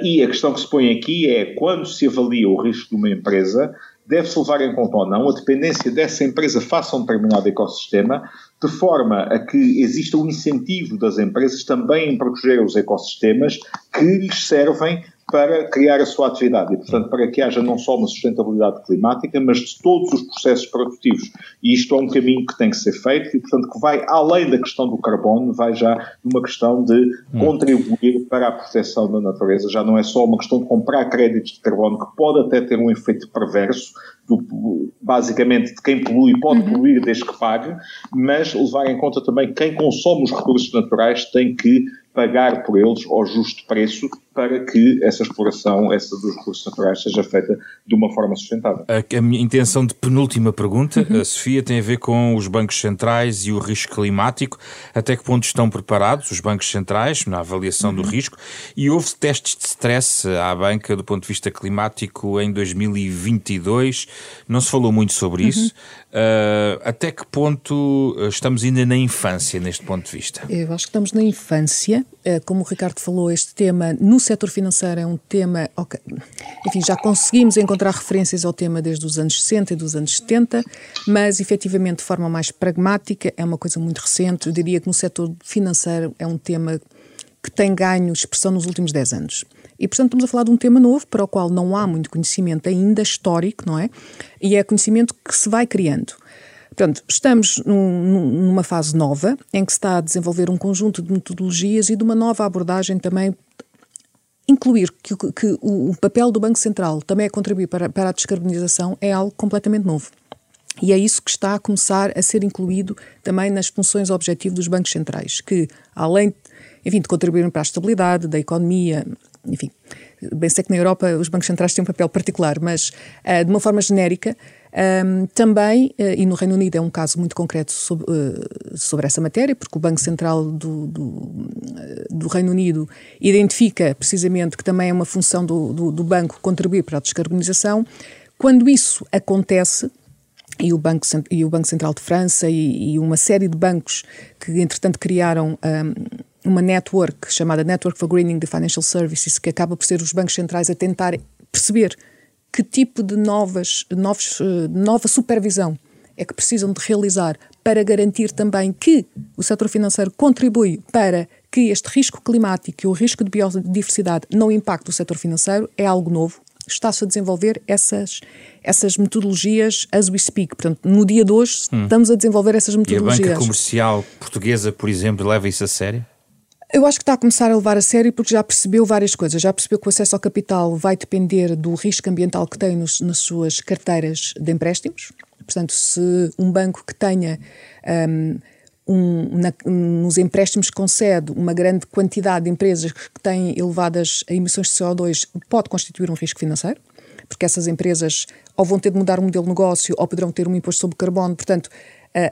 e a questão que se põe aqui é quando se avalia o risco de uma empresa, deve-se levar em conta ou não a dependência dessa empresa face a um determinado ecossistema, de forma a que exista um incentivo das empresas também em proteger os ecossistemas que lhes servem para criar a sua atividade e, portanto, para que haja não só uma sustentabilidade climática, mas de todos os processos produtivos. E isto é um caminho que tem que ser feito e, portanto, que vai além da questão do carbono, vai já numa questão de hum. contribuir para a proteção da natureza. Já não é só uma questão de comprar créditos de carbono, que pode até ter um efeito perverso, do, basicamente de quem polui pode uhum. poluir desde que pague, mas levar em conta também quem consome os recursos naturais tem que pagar por eles ao justo preço para que essa exploração essa dos recursos naturais seja feita de uma forma sustentável. A, a minha intenção de penúltima pergunta, uhum. Sofia, tem a ver com os bancos centrais e o risco climático. Até que ponto estão preparados os bancos centrais na avaliação uhum. do risco? E houve testes de stress à banca do ponto de vista climático em 2022. Não se falou muito sobre uhum. isso. Uh, até que ponto estamos ainda na infância neste ponto de vista? Eu acho que estamos na infância. Uh, como o Ricardo falou, este tema no setor financeiro é um tema. Okay, enfim, já conseguimos encontrar referências ao tema desde os anos 60 e dos anos 70, mas efetivamente de forma mais pragmática é uma coisa muito recente. Eu diria que no setor financeiro é um tema que tem ganho expressão nos últimos 10 anos. E, portanto, estamos a falar de um tema novo para o qual não há muito conhecimento ainda histórico, não é? E é conhecimento que se vai criando. Portanto, estamos num, numa fase nova em que se está a desenvolver um conjunto de metodologias e de uma nova abordagem também incluir que, que o, papel do Banco Central também é contribuir para, para a descarbonização é algo completamente novo. E é isso que está a começar a ser incluído também nas funções objetivo dos bancos centrais, que além, enfim, de contribuírem para a estabilidade da economia, enfim, bem sei que na Europa os bancos centrais têm um papel particular, mas uh, de uma forma genérica, um, também, uh, e no Reino Unido é um caso muito concreto sobre, uh, sobre essa matéria, porque o Banco Central do, do, do, Reino Unido identifica precisamente que também é uma função do, do, do banco contribuir para a descarbonização. Quando isso acontece, e o Banco, e o banco Central de França e, e, uma série de bancos que, entretanto, criaram um, uma network chamada Network for Greening the Financial Services, que acaba por ser os bancos centrais a tentar perceber que tipo de novas, novos, eh, nova supervisão é que precisam de realizar para garantir também que o setor financeiro contribui para que este risco climático e o risco de biodiversidade não impacte o setor financeiro é algo novo. Está-se a desenvolver essas, essas metodologias as we speak. Portanto, no dia de hoje, hum. estamos a desenvolver essas metodologias. E a banca comercial portuguesa, por exemplo, leva isso a sério? Eu acho que está a começar a levar a sério porque já percebeu várias coisas. Já percebeu que o acesso ao capital vai depender do risco ambiental que tem nos, nas suas carteiras de empréstimos. Portanto, se um banco que tenha um, um, na, nos empréstimos que concede uma grande quantidade de empresas que têm elevadas emissões de CO2 pode constituir um risco financeiro, porque essas empresas ou vão ter de mudar o modelo de negócio ou poderão ter um imposto sobre carbono. Portanto,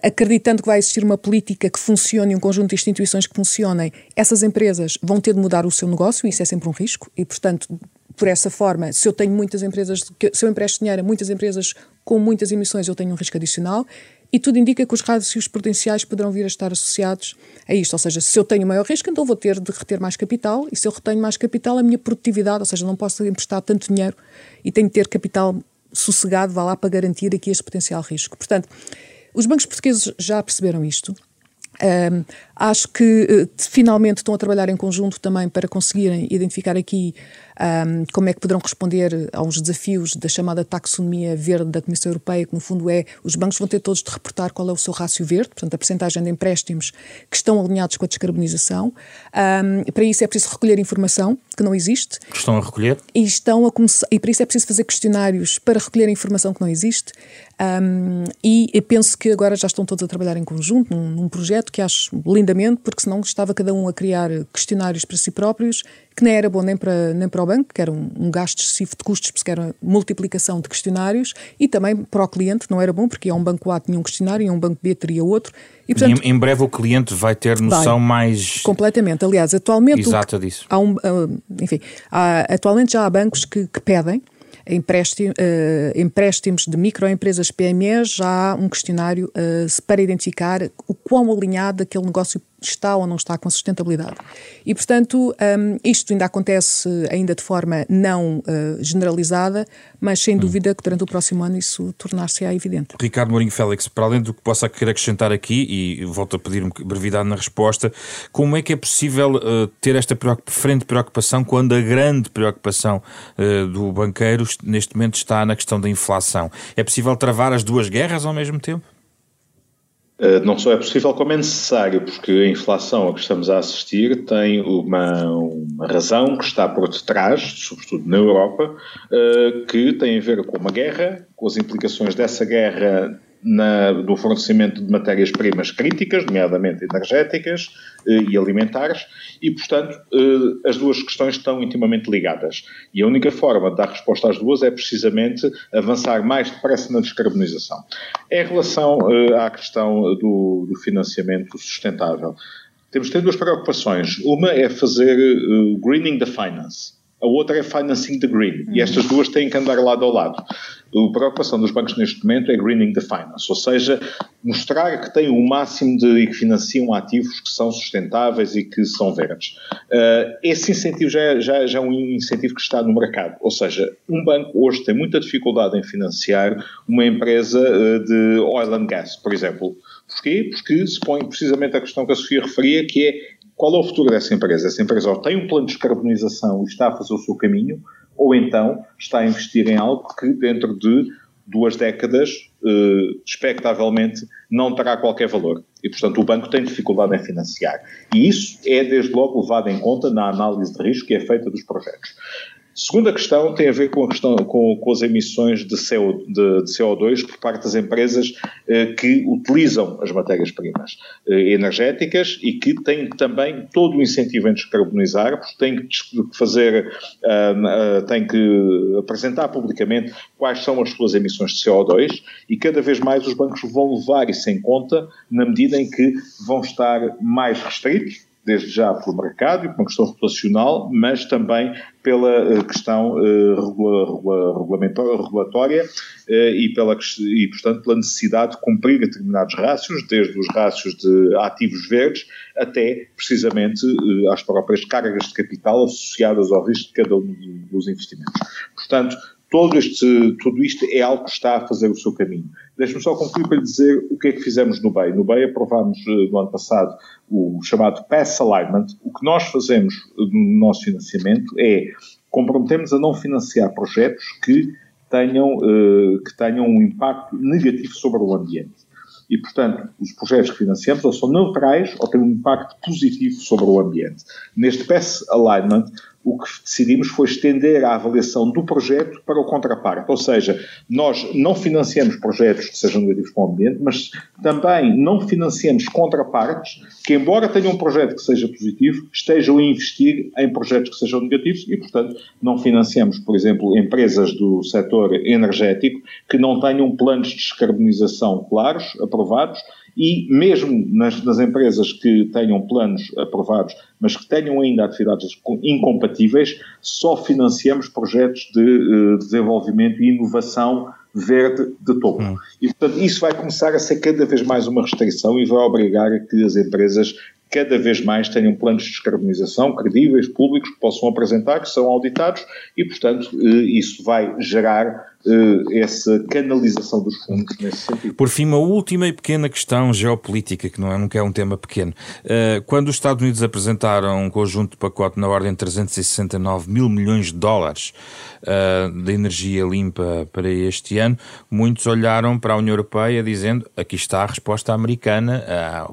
acreditando que vai existir uma política que funcione, um conjunto de instituições que funcionem, essas empresas vão ter de mudar o seu negócio, e isso é sempre um risco, e portanto, por essa forma, se eu tenho muitas empresas, se eu empresto dinheiro a muitas empresas com muitas emissões, eu tenho um risco adicional, e tudo indica que os rádios potenciais poderão vir a estar associados a isto. Ou seja, se eu tenho maior risco, então vou ter de reter mais capital, e se eu retenho mais capital, a minha produtividade, ou seja, não posso emprestar tanto dinheiro e tenho de ter capital sossegado, vá lá para garantir aqui este potencial risco. Portanto, os bancos portugueses já perceberam isto. Um, acho que uh, finalmente estão a trabalhar em conjunto também para conseguirem identificar aqui um, como é que poderão responder aos desafios da chamada taxonomia verde da Comissão Europeia, que no fundo é os bancos vão ter todos de reportar qual é o seu rácio verde, portanto a percentagem de empréstimos que estão alinhados com a descarbonização. Um, para isso é preciso recolher informação que não existe. Estão a recolher? E, estão a começar, e para isso é preciso fazer questionários para recolher informação que não existe. Um, e penso que agora já estão todos a trabalhar em conjunto num, num projeto que acho lindamente, porque senão estava cada um a criar questionários para si próprios que nem era bom nem para, nem para o banco, que era um, um gasto excessivo de custos, porque era multiplicação de questionários, e também para o cliente não era bom, porque é um banco A tinha um questionário e um banco B teria outro. E, portanto, em, em, breve o cliente vai ter noção vai, mais completamente. Aliás, atualmente exata disso. Há um, uh, enfim, há, atualmente já há bancos que, que pedem uh, empréstimos de microempresas PME, já há um questionário uh, para identificar o quão alinhado aquele negócio está ou não está com sustentabilidade. E, portanto, um, isto ainda acontece ainda de forma não uh, generalizada, mas sem hum. dúvida que durante o próximo ano isso tornar-se-á evidente. Ricardo Mourinho Félix, para além do que possa querer acrescentar aqui, e volto a pedir brevidade na resposta, como é que é possível uh, ter esta frente de preocupação quando a grande preocupação uh, do banqueiro neste momento está na questão da inflação? É possível travar as duas guerras ao mesmo tempo? Eh, não só é possível, como é necessário, porque a inflação a que estamos a assistir tem uma, uma razão que está por detrás, sobretudo na Europa, eh, que tem a ver com uma guerra, com as implicações dessa guerra na, do fornecimento de matérias-primas críticas, nomeadamente energéticas eh, e alimentares, e, portanto, eh, as duas questões estão intimamente ligadas. E a única forma de dar resposta às duas é precisamente avançar mais depressa na descarbonização. Em relação eh, à questão do, do financiamento sustentável, temos de ter duas preocupações. Uma é fazer uh, greening the finance a outra é financing the green. Uhum. E estas duas têm que andar lado ao lado. A preocupação dos bancos neste momento é greening the finance, ou seja, mostrar que têm o máximo de e que financiam ativos que são sustentáveis e que são verdes. Uh, esse incentivo já é, já, já é um incentivo que está no mercado, ou seja, um banco hoje tem muita dificuldade em financiar uma empresa uh, de oil and gas, por exemplo. Porquê? Porque se põe precisamente a questão que a Sofia referia, que é qual é o futuro dessa empresa? Essa empresa ou tem um plano de descarbonização e está a fazer o seu caminho, ou então está a investir em algo que dentro de duas décadas, eh, expectavelmente, não terá qualquer valor. E, portanto, o banco tem dificuldade em financiar. E isso é, desde logo, levado em conta na análise de risco que é feita dos projetos. Segunda questão tem a ver com, a questão, com, com as emissões de, CO, de, de, CO2 por parte das empresas eh, que utilizam as matérias-primas eh, energéticas e que têm também todo o incentivo em descarbonizar, porque têm que fazer, uh, uh, têm que apresentar publicamente quais são as suas emissões de CO2 e cada vez mais os bancos vão levar isso em conta na medida em que vão estar mais restritos desde já pelo mercado e por uma questão reputacional, mas também pela eh, questão uh, regulatória uh, e, pela, e, portanto, pela necessidade de cumprir determinados rácios, desde os rácios de ativos verdes até, precisamente, às próprias cargas de capital associadas ao risco de cada um dos investimentos. Portanto, todo este, tudo isto é algo que está a fazer o seu caminho. Deixe-me só concluir para lhe dizer o que é que fizemos no BEI. No BEI aprovámos no ano passado o chamado Pass Alignment. O que nós fazemos no nosso financiamento é comprometemos a não financiar projetos que tenham, que tenham um impacto negativo sobre o ambiente. E, portanto, os projetos que financiamos ou são neutrais ou têm um impacto positivo sobre o ambiente. Neste Pass Alignment, o que decidimos foi estender a avaliação do projeto para o contraparte. Ou seja, nós não financiamos projetos que sejam negativos para o ambiente, mas também não financiamos contrapartes que, embora tenham um projeto que seja positivo, estejam a investir em projetos que sejam negativos e, portanto, não financiamos, por exemplo, empresas do setor energético que não tenham planos de descarbonização claros, aprovados, e mesmo nas, nas, empresas que tenham planos aprovados, mas que tenham ainda atividades incompatíveis, só financiamos projetos de uh, desenvolvimento e inovação verde de topo. Hum. E, portanto, isso vai começar a ser cada vez mais uma restrição e vai obrigar a que as empresas cada vez mais tenham planos de descarbonização credíveis, públicos, que possam apresentar, que são auditados e, portanto, eh, isso vai gerar essa canalização dos fundos nesse sentido. Por fim, uma última e pequena questão geopolítica, que não é, nunca é um tema pequeno. Uh, quando os Estados Unidos apresentaram um conjunto de pacote na ordem de 369 mil milhões de dólares uh, de energia limpa para este ano, muitos olharam para a União Europeia dizendo aqui está a resposta americana,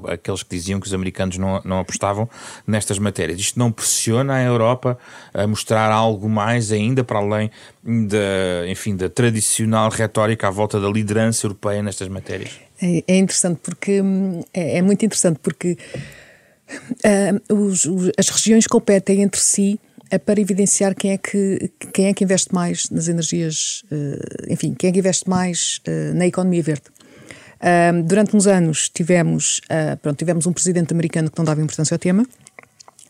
aqueles que diziam que os americanos não, não apostavam nestas matérias. Isto não pressiona a Europa a mostrar algo mais ainda para além da, enfim, da tradicional retórica à volta da liderança europeia nestas matérias? É, é interessante porque hum, é, é, muito interessante porque uh, os, os, as regiões competem entre si uh, para evidenciar quem é que quem é que investe mais nas energias, uh, enfim, quem é que investe mais na economia verde. durante uns anos tivemos, pronto, tivemos um presidente americano que não dava importância ao tema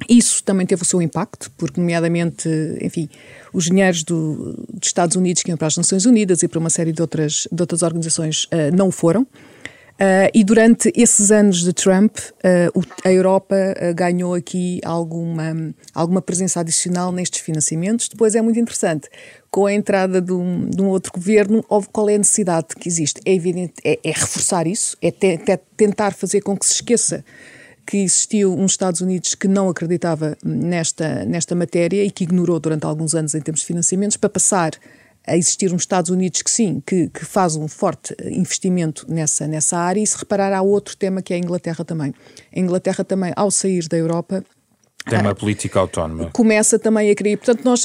isso também teve o seu impacto, porque, nomeadamente, enfim, os dinheiros do, dos Estados Unidos que iam para as Nações Unidas e para uma série de outras, de outras organizações uh, não foram. Uh, e durante esses anos de Trump, uh, a Europa ganhou aqui alguma, alguma presença adicional nestes financiamentos. Depois é muito interessante, com a entrada de um, de um outro governo, qual é a necessidade que existe? É evidente, é, é reforçar isso, é te, te, tentar fazer com que se esqueça que existiu uns Estados Unidos que não acreditava nesta, nesta matéria e que ignorou durante alguns anos em termos de financiamentos, para passar a existir uns Estados Unidos que sim, que, que faz um forte investimento nessa, nessa área e se reparar há outro tema que é a Inglaterra também. A Inglaterra também, ao sair da Europa, tem uma ah, política autónoma. Começa também a criar. Portanto, nós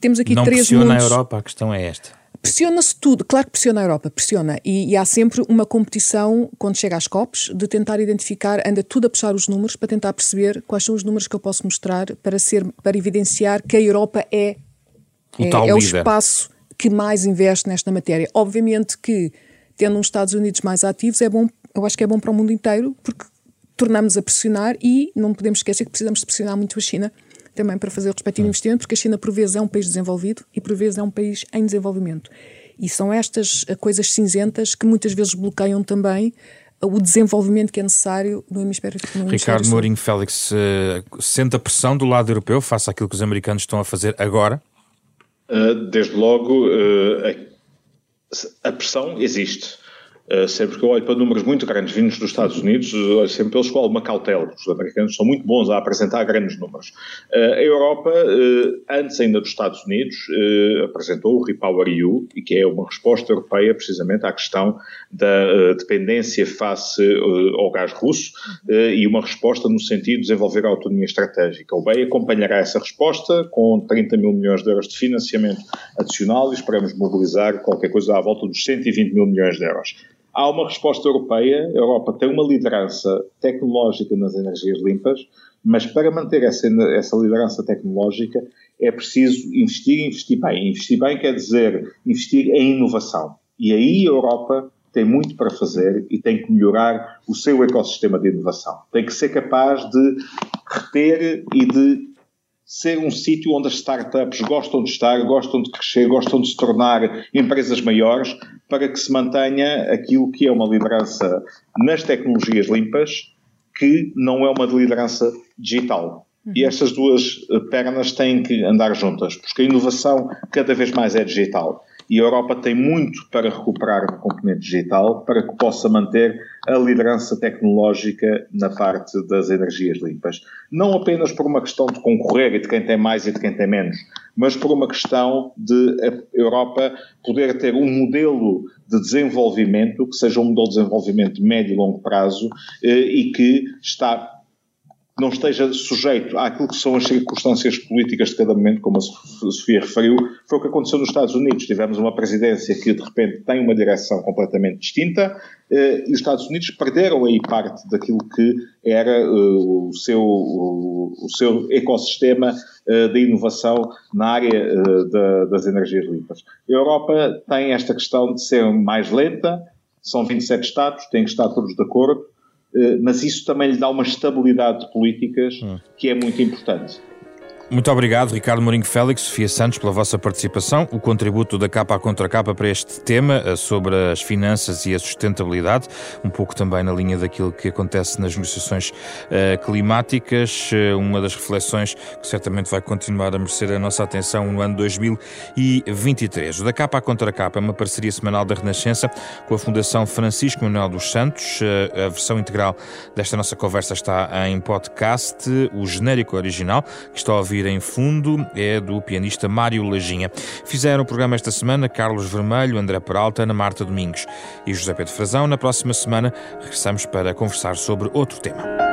temos aqui não três pressiona mundos. a Europa, a questão é esta. Pressiona-se tudo, claro que pressiona a Europa, pressiona. E, e, há sempre uma competição, quando chega às COPs, de tentar identificar, anda tudo a puxar os números para tentar perceber quais são os números que eu posso mostrar para, ser, para evidenciar que a Europa é o, é, é o espaço que mais investe nesta matéria. Obviamente que, tendo uns Estados Unidos mais ativos, é bom, eu acho que é bom para o mundo inteiro, porque tornamos a pressionar e não podemos esquecer que precisamos de pressionar muito a China também para fazer o respectivo investimento, porque a China, por vezes, é um país desenvolvido e, por vezes, é um país em desenvolvimento. E são estas eh, coisas cinzentas que muitas vezes bloqueiam também eh, o desenvolvimento que é necessário no hemisfério, no Ricardo Mourinho Félix, uh, sente a pressão do lado europeu face àquilo que os americanos estão a fazer agora? Uh, desde logo, uh, a, a pressão existe. Uh, sempre que eu olho para números muito grandes vindos dos Estados Unidos, olho sempre pelos com alguma cautela. Os americanos são muito bons a apresentar grandes números. Uh, a Europa, antes ainda dos Estados Unidos, apresentou o Repower EU, e que é uma resposta europeia precisamente à questão da dependência face ao gás russo e uma resposta no sentido de desenvolver a autonomia estratégica. O BEI acompanhará essa resposta com 30 mil milhões de euros de financiamento adicional e esperamos mobilizar qualquer coisa à volta dos 120 mil milhões de euros. Há uma resposta europeia, a Europa tem uma liderança tecnológica nas energias limpas, mas para manter essa, essa liderança tecnológica é preciso investir e investir bem. Investir bem quer dizer investir em inovação. E aí a Europa tem muito para fazer e tem que melhorar o seu ecossistema de inovação. Tem que ser capaz de reter e de ser um sítio onde as startups gostam de estar, gostam de crescer, gostam de se tornar empresas maiores, para que se mantenha aquilo que é uma liderança nas tecnologias limpas, que não é uma liderança digital. E uhum. estas duas eh, pernas têm que andar juntas, porque a inovação cada vez mais é digital e a Europa tem muito para recuperar no componente digital para que possa manter a liderança tecnológica na parte das energias limpas. Não apenas por uma questão de concorrer e de quem tem mais e de quem tem menos, mas por uma questão de a Europa poder ter um modelo de desenvolvimento que seja um modelo de desenvolvimento de médio e longo prazo eh, e que está não esteja sujeito àquilo que são as circunstâncias políticas de cada momento, como a Sofia referiu, foi o que aconteceu nos Estados Unidos. Tivemos uma presidência que, de repente, tem uma direção completamente distinta eh, e os Estados Unidos perderam aí parte daquilo que era eh, o, seu, o, o, seu ecossistema eh, de inovação na área da, das energias limpas. A Europa tem esta questão de ser mais lenta, são 27 Estados, têm que estar todos de acordo, eh, mas isso também lhe dá uma estabilidade de políticas hum. que é muito importante. Muito obrigado, Ricardo Mourinho Félix, Sofia Santos, pela vossa participação, o contributo da capa à contra capa para este tema eh, sobre as finanças e a sustentabilidade, um pouco também na linha daquilo que acontece nas negociações uh, climáticas, uh, uma das reflexões que certamente vai continuar a merecer a nossa atenção no ano 2023. O da capa à contra capa é uma parceria semanal da Renascença com a Fundação Francisco Manuel dos Santos. A versão integral desta nossa conversa está em podcast, o genérico original, que está a ouvir ouvir em fundo é do pianista Mário Lajinha. Fizeram o programa esta semana Carlos Vermelho, André Peralta, Ana Marta Domingos e José Pedro Frazão. Na próxima semana regressamos para conversar sobre outro tema.